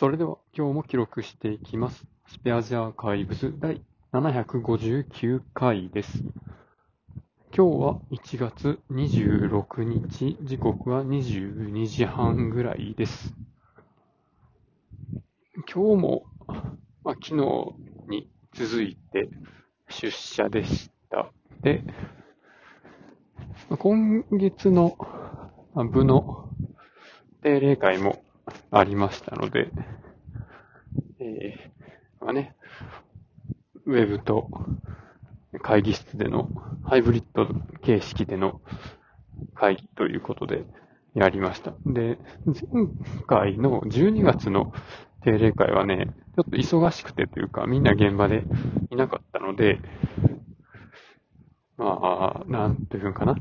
それでは今日も記録していきます。スペアジアーカイブス第759回です。今日は1月26日、時刻は22時半ぐらいです。今日も、まあ、昨日に続いて出社でした。で、今月の部の定例会もありましたので、えーまあね、ウェブと会議室でのハイブリッド形式での会議ということでやりました。で、前回の12月の定例会はね、ちょっと忙しくてというか、みんな現場でいなかったので、まあ、なんていうんかな、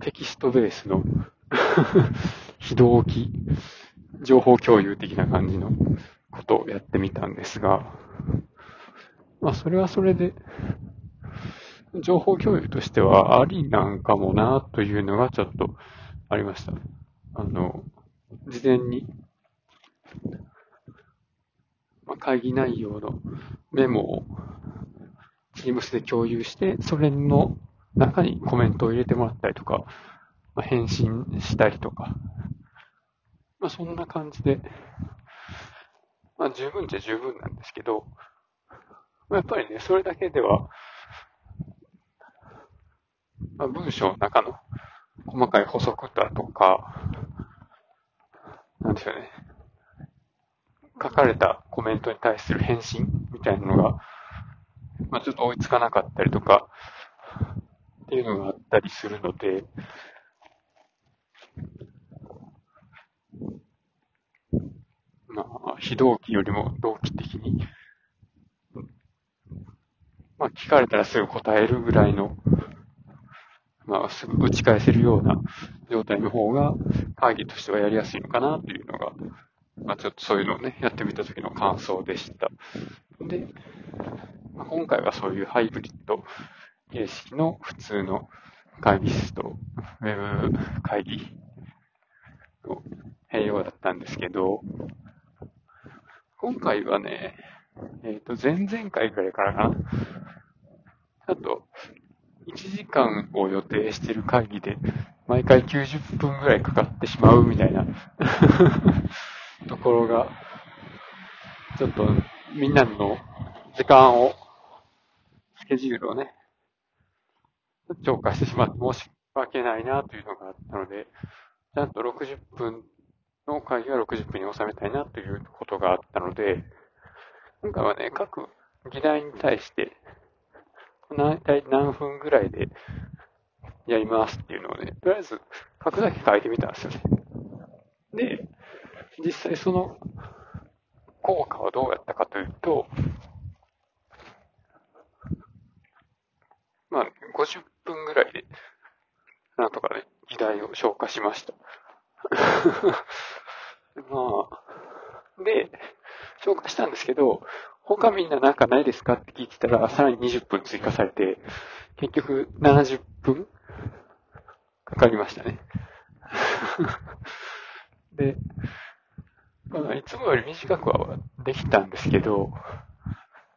テキストベースの 非同期情報共有的な感じのことをやってみたんですが、まあ、それはそれで、情報共有としてはありなんかもなというのがちょっとありました。あの、事前に、まあ、会議内容のメモを Teams で共有して、それの中にコメントを入れてもらったりとか、まあ、返信したりとか、まあ、そんな感じで、まあ、十分じゃ十分なんですけど、まあやっぱりね、それだけでは、まあ、文章の中の細かい補足だとか、なんでしょうね、書かれたコメントに対する返信みたいなのが、まあ、ちょっと追いつかなかったりとか、っていうのがあったりするので、まあ、非同期よりも同期的に、まあ、聞かれたらすぐ答えるぐらいの、まあ、すぐ打ち返せるような状態の方が、会議としてはやりやすいのかなというのが、まあ、ちょっとそういうのをね、やってみた時の感想でした。で、まあ、今回はそういうハイブリッド形式の普通の会議室とウェブ会議の併用だったんですけど、今回はね、えっ、と、前々回ぐらいからかな。あと、1時間を予定している会議で、毎回90分ぐらいかかってしまうみたいな ところが、ちょっとみんなの時間を、スケジュールをね、超過してしまって申し訳ないなというのがあったので、ちゃんと60分の会議は60分に収めたいなということがあったので、今回はね、各議題に対して、大体何分ぐらいでやりますっていうのをね、とりあえず書くだけ書いてみたんですよね。で、実際その効果はどうやったかというと、まあ、50分ぐらいで、なんとかね、議題を消化しました。まあ、で、消化したんですけど、他みんななんかないですかって聞いてたら、さらに20分追加されて、結局70分かかりましたね。で、まあ、いつもより短くはできたんですけど、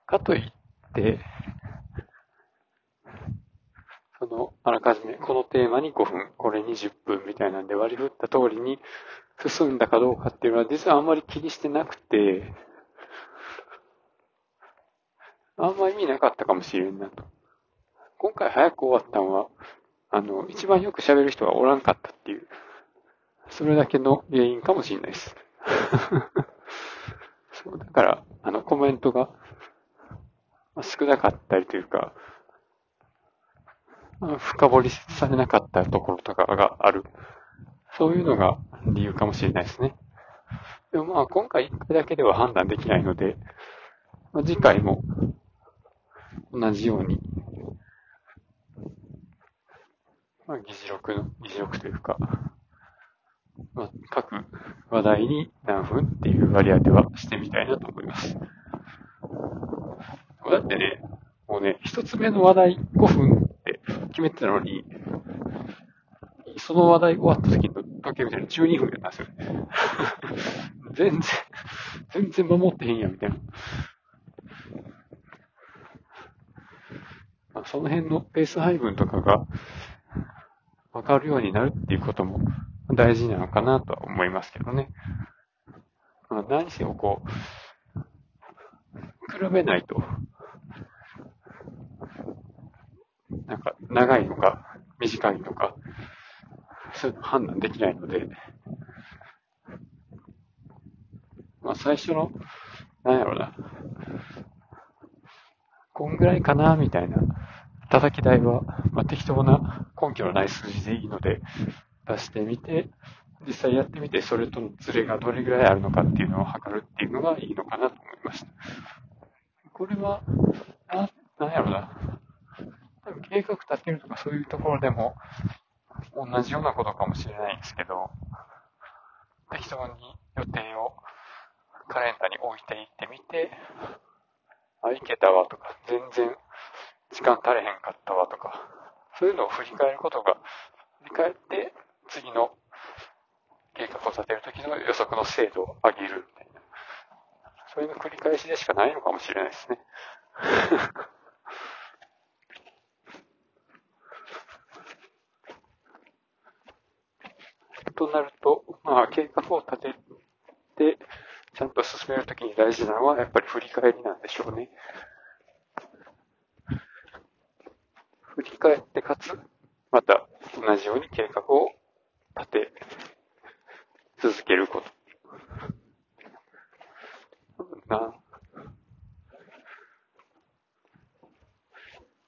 かといって、その、あらかじめこのテーマに5分、これ20分みたいなんで割り振った通りに進んだかどうかっていうのは実はあんまり気にしてなくて、あんま意味なかったかもしれんなと。今回早く終わったのは、あの、一番よく喋る人がおらんかったっていう、それだけの原因かもしれないです。そう、だから、あの、コメントが少なかったりというか、深掘りされなかったところとかがある。そういうのが理由かもしれないですね。でもまあ今回1回だけでは判断できないので、まあ、次回も同じように、まあ、議事録の、議事録というか、まあ、各話題に何分っていう割り当てはしてみたいなと思います。だってね、もうね、一つ目の話題5分めてたのに、その話題終わった時の時計みたいに12分やったんですよね。全然、全然守ってへんやん、みたいな。まあ、その辺のペース配分とかがわかるようになるっていうことも大事なのかなとは思いますけどね。まあ、何せよこう、比べないと、なんか長いのか短いのか、そういうの判断できないので、まあ最初の、なんやろうな、こんぐらいかな、みたいな、叩き台は、まあ、適当な根拠のない数字でいいので、出してみて、実際やってみて、それとのズレがどれぐらいあるのかっていうのを測るっていうのがいいのかなと思いました。これは、な、なんやろな。計画立てるとかそういうところでも、同じようなことかもしれないんですけど、適当に予定をカレンダーに置いていってみて、あ、いけたわとか、全然時間足れへんかったわとか、そういうのを振り返ることが、振り返って次の計画を立てるときの予測の精度を上げるみたいな。そういうの繰り返しでしかないのかもしれないですね。なると、まあ、計画を立てて、ちゃんと進めるときに大事なのは、やっぱり振り返りなんでしょうね。振り返ってかつ、また同じように計画を立て続けること。な。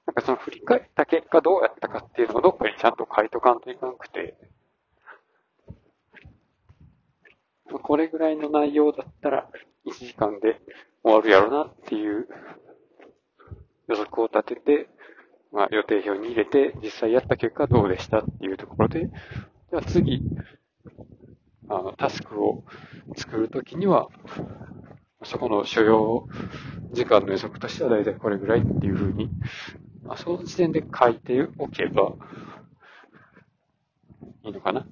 なんかその振り返った結果どうやったかっていうのをどっかにちゃんと書いとかんといかなくて、これぐらいの内容だったら1時間で終わるやろなっていう予測を立てて、まあ、予定表に入れて、実際やった結果どうでしたっていうところで、では次、あの、タスクを作るときには、そこの所要時間の予測としては大体これぐらいっていうふうに、まあ、その時点で書いておけばいいのかな。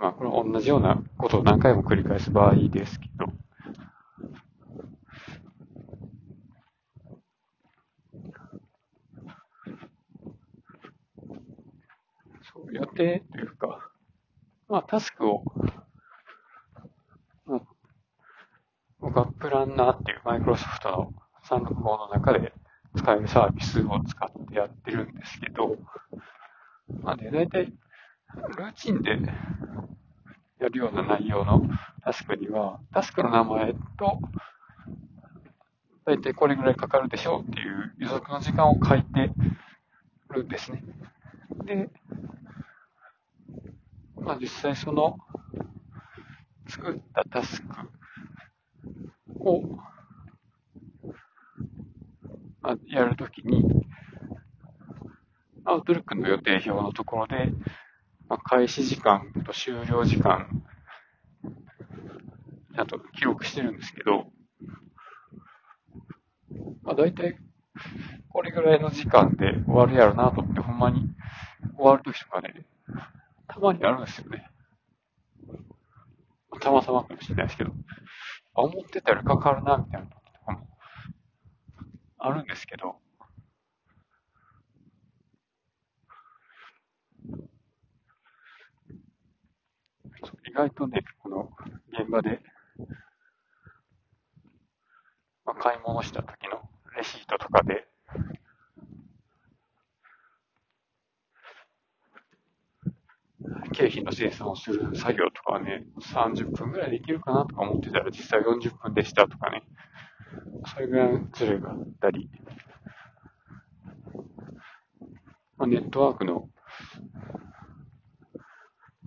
まあ、これ同じようなことを何回も繰り返す場合ですけど、そう予定というか、まあ、タスクを、まあ、僕はプランナーっていうマイクロソフトの365の中で使えるサービスを使ってやってるんですけど、まあね、大体、ルーチンでやるような内容のタスクには、タスクの名前と、だいたいこれぐらいかかるでしょうっていう予測の時間を書いてるんですね。で、まあ実際その作ったタスクを、あ、やるときに、アウトルックの予定表のところで、まあ、開始時間と終了時間、ちゃんと記録してるんですけど、まあ大体、これぐらいの時間で終わるやろなと思って、ほんまに終わるときとかね、たまにあるんですよね。たまたまかもしれないですけど、思ってたよりかかるな、みたいな時とかもあるんですけど、意外とね、この現場で、まあ、買い物した時のレシートとかで、経費の精算をする作業とかはね、30分ぐらいできるかなとか思ってたら実際40分でしたとかね、それぐらいのズレがあったり、まあ、ネットワークの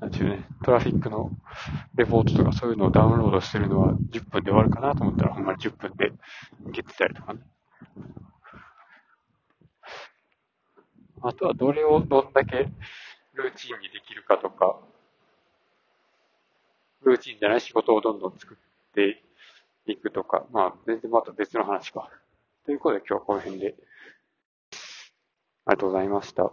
なんていうね、トラフィックのレポートとかそういうのをダウンロードしてるのは10分で終わるかなと思ったらほんまに10分でいけてたりとかね。あとはどれをどんだけルーチンにできるかとか、ルーチンじゃない仕事をどんどん作っていくとか、まあ全然また別の話か。ということで今日はこの辺でありがとうございました。